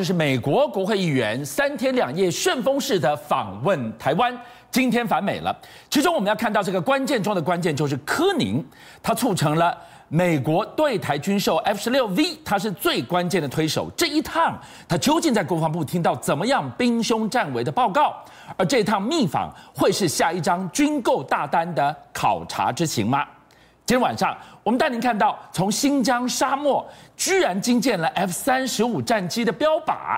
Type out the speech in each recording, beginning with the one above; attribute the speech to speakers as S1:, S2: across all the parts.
S1: 这是美国国会议员三天两夜旋风式的访问台湾，今天返美了。其中我们要看到这个关键中的关键，就是柯宁，他促成了美国对台军售 F 十六 V，他是最关键的推手。这一趟他究竟在国防部听到怎么样兵凶战危的报告？而这趟密访会是下一张军购大单的考察之行吗？今天晚上，我们带您看到从新疆沙漠居然惊见了 F 三十五战机的标靶，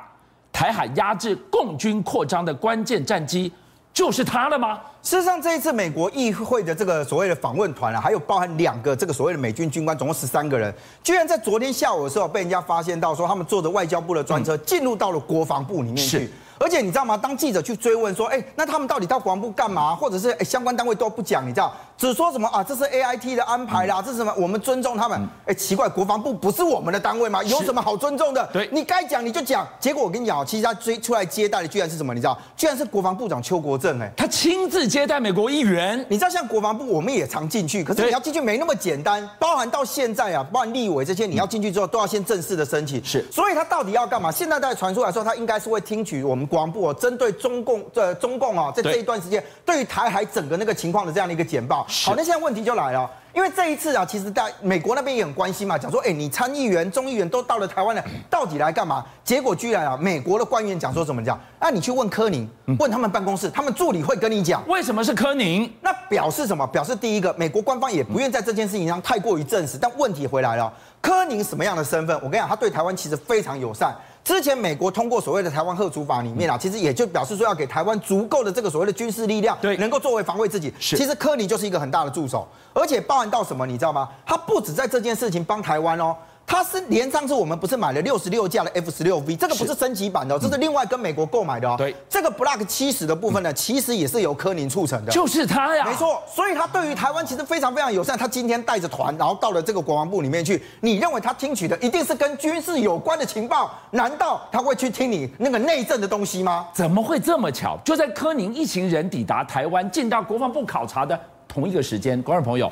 S1: 台海压制共军扩张的关键战机就是它了吗？
S2: 事实上，这一次美国议会的这个所谓的访问团啊，还有包含两个这个所谓的美军军官，总共十三个人，居然在昨天下午的时候被人家发现到说，他们坐着外交部的专车进入到了国防部里面去。而且你知道吗？当记者去追问说，哎，那他们到底到国防部干嘛？或者是哎，相关单位都不讲，你知道，只说什么啊？这是 A I T 的安排啦，这是什么？我们尊重他们。哎，奇怪，国防部不是我们的单位吗？有什么好尊重的？
S1: 对，
S2: 你该讲你就讲。结果我跟你讲，其实他追出来接待的居然是什么？你知道，居然是国防部长邱国正。哎，
S1: 他亲自接待美国议员。
S2: 你知道，像国防部我们也常进去，可是你要进去没那么简单。包含到现在啊，包含立委这些，你要进去之后都要先正式的申请。
S1: 是，
S2: 所以他到底要干嘛？现在在传出来说，他应该是会听取我们国防部哦，针对。中共这中共啊，在这一段时间对于台海整个那个情况的这样的一个简报，好，那现在问题就来了，因为这一次啊，其实大美国那边也很关心嘛，讲说，哎，你参议员、众议员都到了台湾了，到底来干嘛？结果居然啊，美国的官员讲说怎么讲？那你去问柯宁，问他们办公室，他们助理会跟你讲，
S1: 为什么是柯宁？
S2: 那表示什么？表示第一个，美国官方也不愿在这件事情上太过于证实，但问题回来了，柯宁什么样的身份？我跟你讲，他对台湾其实非常友善。之前美国通过所谓的台湾贺主法里面啊，其实也就表示说要给台湾足够的这个所谓的军事力量，对，能够作为防卫自己。是，其实柯尼就是一个很大的助手，而且包含到什么，你知道吗？他不止在这件事情帮台湾哦。它是连上次我们不是买了六十六架的 F 十六 V，这个不是升级版的，这是另外跟美国购买的哦。对，这个 Block 七十的部分呢，其实也是由柯宁促成的，
S1: 就是他呀，
S2: 没错。所以他对于台湾其实非常非常友善。他今天带着团，然后到了这个国防部里面去，你认为他听取的一定是跟军事有关的情报？难道他会去听你那个内政的东西吗？
S1: 怎么会这么巧？就在柯宁一行人抵达台湾，进到国防部考察的同一个时间，观众朋友，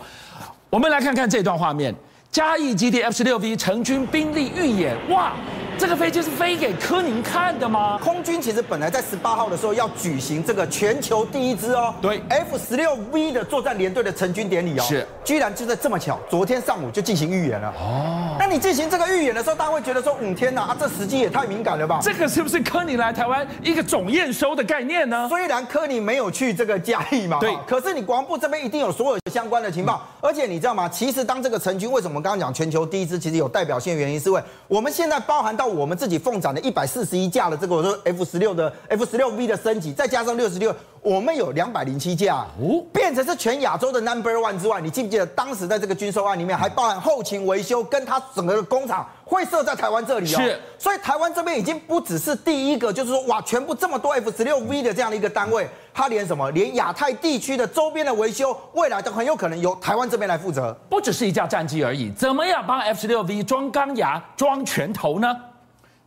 S1: 我们来看看这段画面。嘉义基地 F 十六 V 成军兵力预演，哇！这个飞机是飞给柯宁看的吗？
S2: 空军其实本来在十八号的时候要举行这个全球第一支哦，
S1: 对
S2: ，F 十六 V 的作战联队的成军典礼哦，
S1: 是，
S2: 居然就在这么巧，昨天上午就进行预演了哦。那你进行这个预演的时候，大家会觉得说，嗯，天哪，啊，这时机也太敏感了吧？
S1: 这个是不是柯宁来台湾一个总验收的概念呢？
S2: 虽然柯宁没有去这个嘉义嘛，
S1: 对，
S2: 可是你国防部这边一定有所有相关的情报，嗯、而且你知道吗？其实当这个成军，为什么我们刚刚讲全球第一支，其实有代表性的原因，是因为我们现在包含到我们自己奉展的。一百四十一架的这个我说 F 十六的 F 十六 V 的升级，再加上六十六，我们有两百零七架，哦，变成是全亚洲的 Number One 之外，你记不记得当时在这个军售案里面还包含后勤维修，跟它整个的工厂会设在台湾这里哦，
S1: 是，
S2: 所以台湾这边已经不只是第一个，就是说哇，全部这么多 F 十六 V 的这样的一个单位，它连什么，连亚太地区的周边的维修，未来都很有可能由台湾这边来负责，
S1: 不只是一架战机而已，怎么样帮 F 十六 V 装钢牙、装拳头呢？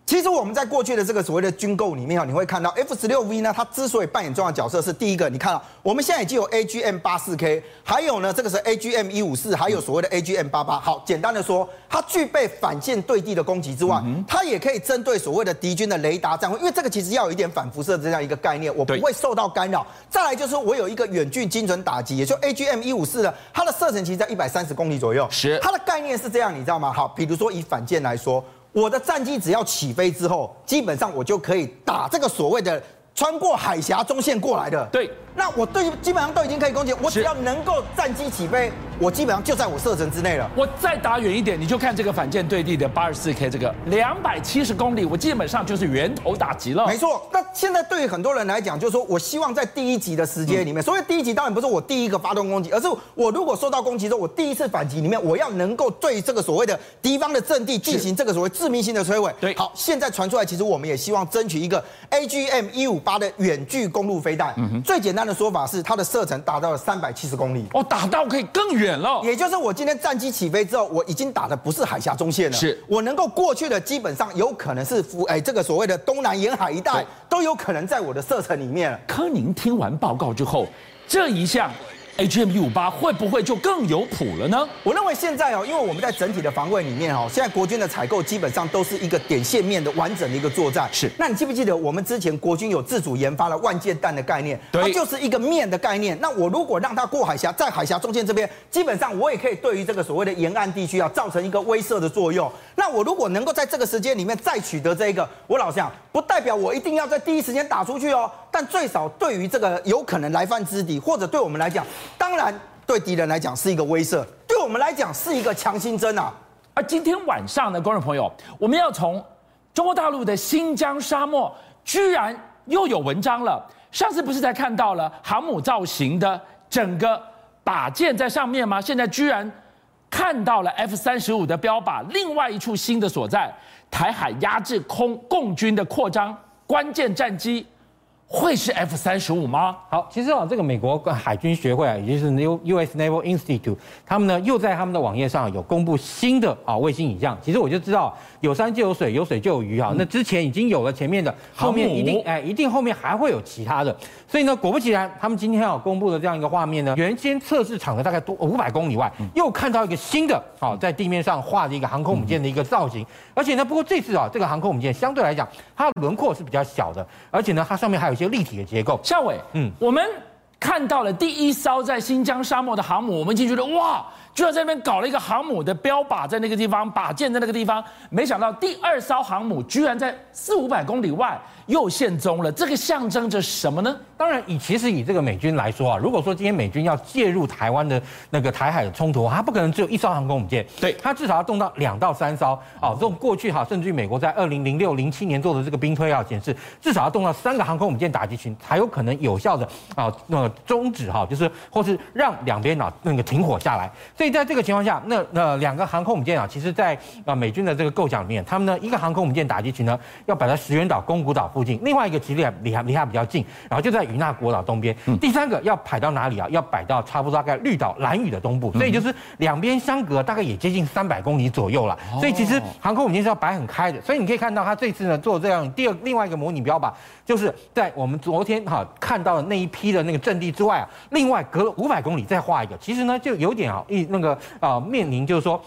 S2: 其实我们在过去的这个所谓的军购里面啊，你会看到 F 十六 V 呢，它之所以扮演重要角色，是第一个，你看啊我们现在已经有 AGM 八四 K，还有呢，这个是 AGM 一五四，还有所谓的 AGM 八八。好，简单的说，它具备反舰对地的攻击之外，它也可以针对所谓的敌军的雷达站位，因为这个其实要有一点反辐射的这样一个概念，我不会受到干扰。再来就是我有一个远距精准打击，也就 AGM 一五四的，它的射程其实在一百三十公里左右。
S1: 是，
S2: 它的概念是这样，你知道吗？好，比如说以反舰来说。我的战机只要起飞之后，基本上我就可以打这个所谓的穿过海峡中线过来的。
S1: 对。
S2: 那我对基本上都已经可以攻击，我只要能够战机起飞，我基本上就在我射程之内了。
S1: 我再打远一点，你就看这个反舰对地的八十四 K 这个两百七十公里，我基本上就是源头打击了。
S2: 没错。那现在对于很多人来讲，就是说我希望在第一集的时间里面，所以第一集当然不是我第一个发动攻击，而是我如果受到攻击之后，我第一次反击里面，我要能够对这个所谓的敌方的阵地进行这个所谓致命性的摧毁。
S1: 对。
S2: 好，现在传出来，其实我们也希望争取一个 AGM 一五八的远距公路飞弹。嗯哼。最简单的说法是它的。射程达到了三百七十公里
S1: 哦，打到可以更远了。
S2: 也就是我今天战机起飞之后，我已经打的不是海峡中线了，
S1: 是
S2: 我能够过去的，基本上有可能是福哎这个所谓的东南沿海一带，都有可能在我的射程里面。
S1: 柯宁听完报告之后，这一项 AGM-158 会不会就更有谱了呢？
S2: 我认为现在哦，因为我们在整体的防卫里面哦，现在国军的采购基本上都是一个点线面的完整的一个作战。
S1: 是，
S2: 那你记不记得我们之前国军有自主研发了万箭弹的概念？
S1: 对，
S2: 它就是一个面的概念。那我如果让它过海峡，在海峡中间这边，基本上我也可以对于这个所谓的沿岸地区啊，造成一个威慑的作用。那我如果能够在这个时间里面再取得这一个，我老实讲，不代表我一定要在第一时间打出去哦，但最少对于这个有可能来犯之敌，或者对我们来讲，当然。对敌人来讲是一个威慑，对我们来讲是一个强心针啊！
S1: 而今天晚上呢，观众朋友，我们要从中国大陆的新疆沙漠，居然又有文章了。上次不是才看到了航母造型的整个靶舰在上面吗？现在居然看到了 F 三十五的标靶，另外一处新的所在，台海压制空共军的扩张关键战机。会是 F 三十五吗？
S3: 好，其实啊，这个美国海军学会啊，也就是 New U.S. Naval Institute，他们呢又在他们的网页上有公布新的啊卫星影像。其实我就知道，有山就有水，有水就有鱼啊。那之前已经有了前面的，后面一定哎，一定后面还会有其他的。所以呢，果不其然，他们今天要公布的这样一个画面呢，原先测试场的大概多五百公里外，又看到一个新的啊，在地面上画的一个航空母舰的一个造型。而且呢，不过这次啊，这个航空母舰相对来讲，它的轮廓是比较小的，而且呢，它上面还有一些。立体的结构，
S1: 夏伟，嗯，我们看到了第一艘在新疆沙漠的航母，我们已经觉得哇。就在这边搞了一个航母的标靶在那个地方，靶舰在那个地方，没想到第二艘航母居然在四五百公里外又现踪了，这个象征着什么呢？
S3: 当然，以其实以这个美军来说啊，如果说今天美军要介入台湾的那个台海的冲突，它不可能只有一艘航空母舰，
S1: 对，
S3: 它至少要动到两到三艘啊。这种过去哈，甚至于美国在二零零六零七年做的这个兵推啊，显示至少要动到三个航空母舰打击群，才有可能有效的啊那个终止哈，就是或是让两边啊那个停火下来。所以在这个情况下，那那两个航空母舰啊，其实，在啊美军的这个构想里面，他们呢一个航空母舰打击群呢，要摆在石垣岛、宫古岛附近；另外一个其实离离离它比较近，然后就在与那国岛东边。嗯、第三个要摆到哪里啊？要摆到差不多大概绿岛、蓝屿的东部。所以就是两边相隔大概也接近三百公里左右了。所以其实航空母舰是要摆很开的。所以你可以看到，它这次呢做这样第二另外一个模拟标靶，就是在我们昨天哈看到的那一批的那个阵地之外啊，另外隔了五百公里再画一个。其实呢就有点啊一那个。啊，面临就是说，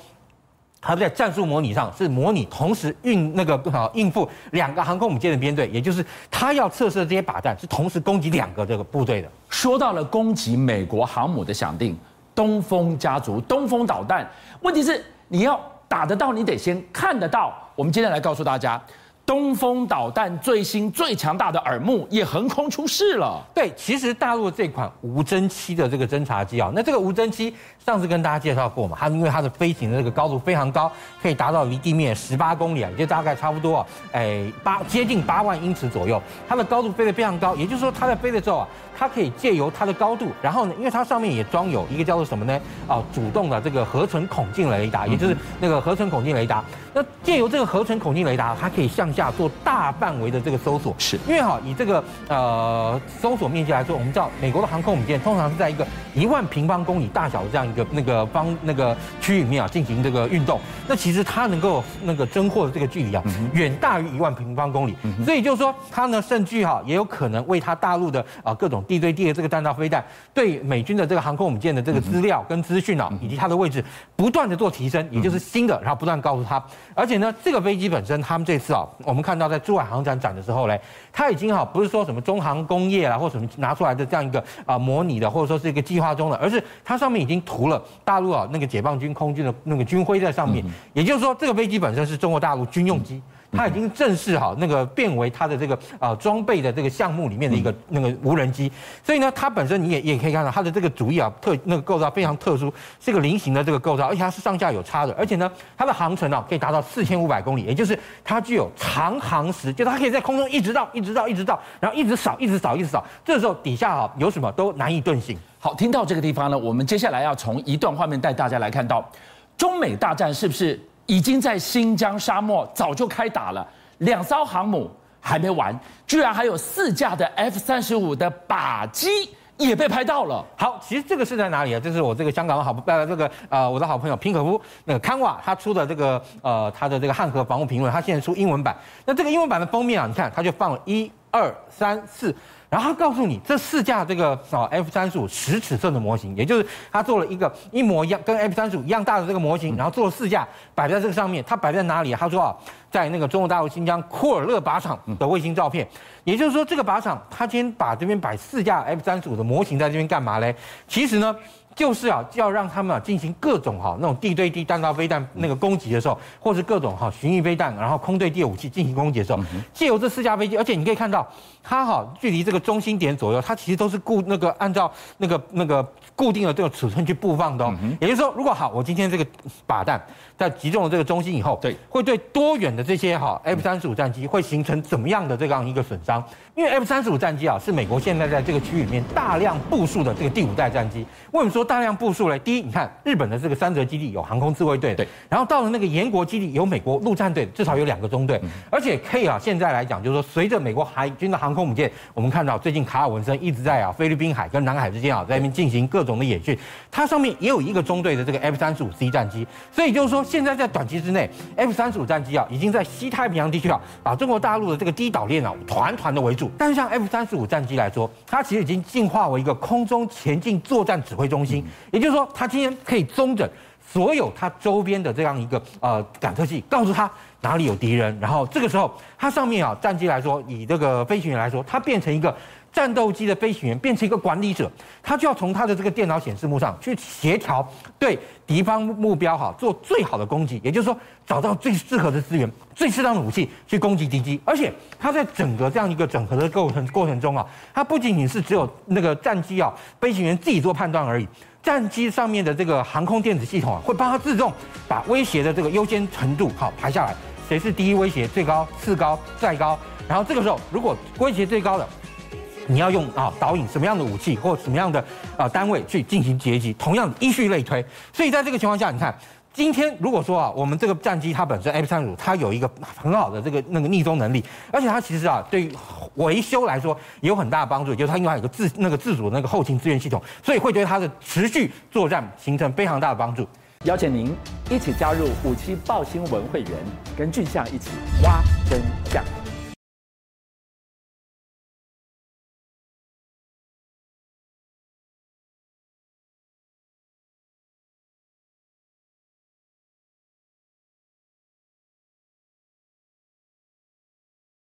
S3: 它在战术模拟上是模拟同时运那个啊应付两个航空母舰的编队，也就是他要测试的这些靶弹是同时攻击两个这个部队的。
S1: 说到了攻击美国航母的响定，东风家族东风导弹，问题是你要打得到，你得先看得到。我们今天来告诉大家。东风导弹最新最强大的耳目也横空出世了。
S3: 对，其实大陆这款无侦七的这个侦察机啊，那这个无侦七上次跟大家介绍过嘛，它因为它的飞行的这个高度非常高，可以达到离地面十八公里啊，也就大概差不多啊，哎八接近八万英尺左右，它的高度飞得非常高，也就是说它在飞的时候啊。它可以借由它的高度，然后呢，因为它上面也装有一个叫做什么呢？啊，主动的这个合成孔径雷达，也就是那个合成孔径雷达。那借由这个合成孔径雷达，它可以向下做大范围的这个搜索。
S1: 是，
S3: 因为哈，以这个呃搜索面积来说，我们知道美国的航空母舰通常是在一个一万平方公里大小的这样一个那个方那个区域里面啊进行这个运动。那其实它能够那个侦获的这个距离啊，远大于一万平方公里。所以就是说，它呢甚至哈也有可能为它大陆的啊各种。地对地的这个弹道飞弹，对美军的这个航空母舰的这个资料跟资讯啊，以及它的位置，不断的做提升，也就是新的，然后不断告诉他。而且呢，这个飞机本身，他们这次啊，我们看到在珠海航展展的时候嘞，它已经哈不是说什么中航工业啦，或什么拿出来的这样一个啊模拟的，或者说是一个计划中的，而是它上面已经涂了大陆啊那个解放军空军的那个军徽在上面。也就是说，这个飞机本身是中国大陆军用机。它已经正式哈那个变为它的这个啊装备的这个项目里面的一个那个无人机，所以呢，它本身你也也可以看到它的这个主翼啊特那个构造非常特殊，是一个菱形的这个构造，而且它是上下有差的，而且呢，它的航程啊可以达到四千五百公里，也就是它具有长航时，就它可以在空中一直到一直到一直到，然后一直扫一直扫一直扫，这时候底下啊有什么都难以遁形。
S1: 好，听到这个地方呢，我们接下来要从一段画面带大家来看到中美大战是不是？已经在新疆沙漠早就开打了，两艘航母还没完，居然还有四架的 F 三十五的靶机也被拍到了。
S3: 好，其实这个是在哪里啊？这是我这个香港的好呃这个呃我的好朋友平可夫那个康瓦他出的这个呃他的这个汉河防务评论，他现在出英文版。那这个英文版的封面啊，你看他就放了一二、三、四。然后他告诉你，这四架这个啊 F 三十五十尺寸的模型，也就是他做了一个一模一样跟 F 三十五一样大的这个模型，然后做了四架摆在这个上面。它摆在哪里？他说啊，在那个中国大陆新疆库尔勒靶场的卫星照片。也就是说，这个靶场他今天把这边摆四架 F 三十五的模型在这边干嘛嘞？其实呢。就是啊，要让他们啊进行各种哈那种地对地弹道飞弹那个攻击的时候，或是各种哈巡弋飞弹，然后空对地武器进行攻击的时候，借由这四架飞机，而且你可以看到，它哈距离这个中心点左右，它其实都是固那个按照那个那个固定的这种尺寸去布放的哦。也就是说，如果好，我今天这个靶弹在击中了这个中心以后，对，会对多远的这些哈 F 三十五战机会形成怎么样的这样一个损伤？因为 F 三十五战机啊，是美国现在在这个区域里面大量部署的这个第五代战机。为什么说大量部署嘞？第一，你看日本的这个三泽基地有航空自卫队，对。然后到了那个岩国基地有美国陆战队，至少有两个中队。而且可以啊，现在来讲就是说，随着美国海军的航空母舰，我们看到最近卡尔文森一直在啊菲律宾海跟南海之间啊在那边进行各种的演训，它上面也有一个中队的这个 F 三十五 C 战机。所以就是说，现在在短期之内，F 三十五战机啊已经在西太平洋地区啊把中国大陆的这个低岛链啊团团的围住。但是像 F 三十五战机来说，它其实已经进化为一个空中前进作战指挥中心，也就是说，它今天可以中整所有它周边的这样一个呃感测器，告诉它哪里有敌人，然后这个时候它上面啊战机来说，以这个飞行员来说，它变成一个。战斗机的飞行员变成一个管理者，他就要从他的这个电脑显示幕上去协调对敌方目标哈做最好的攻击，也就是说找到最适合的资源、最适当的武器去攻击敌机。而且他在整个这样一个整合的过程过程中啊，他不仅仅是只有那个战机啊飞行员自己做判断而已，战机上面的这个航空电子系统啊会帮他自动把威胁的这个优先程度好排下来，谁是第一威胁最高、次高、再高，然后这个时候如果威胁最高的。你要用啊导引什么样的武器或什么样的啊单位去进行截击，同样依序类推。所以在这个情况下，你看今天如果说啊，我们这个战机它本身 F 三五它有一个很好的这个那个逆踪能力，而且它其实啊对于维修来说有很大的帮助，就是它因为它有个自那个自主的那个后勤资源系统，所以会对它的持续作战形成非常大的帮助。
S1: 邀请您一起加入五七爆新闻会员，跟俊相一起挖真相。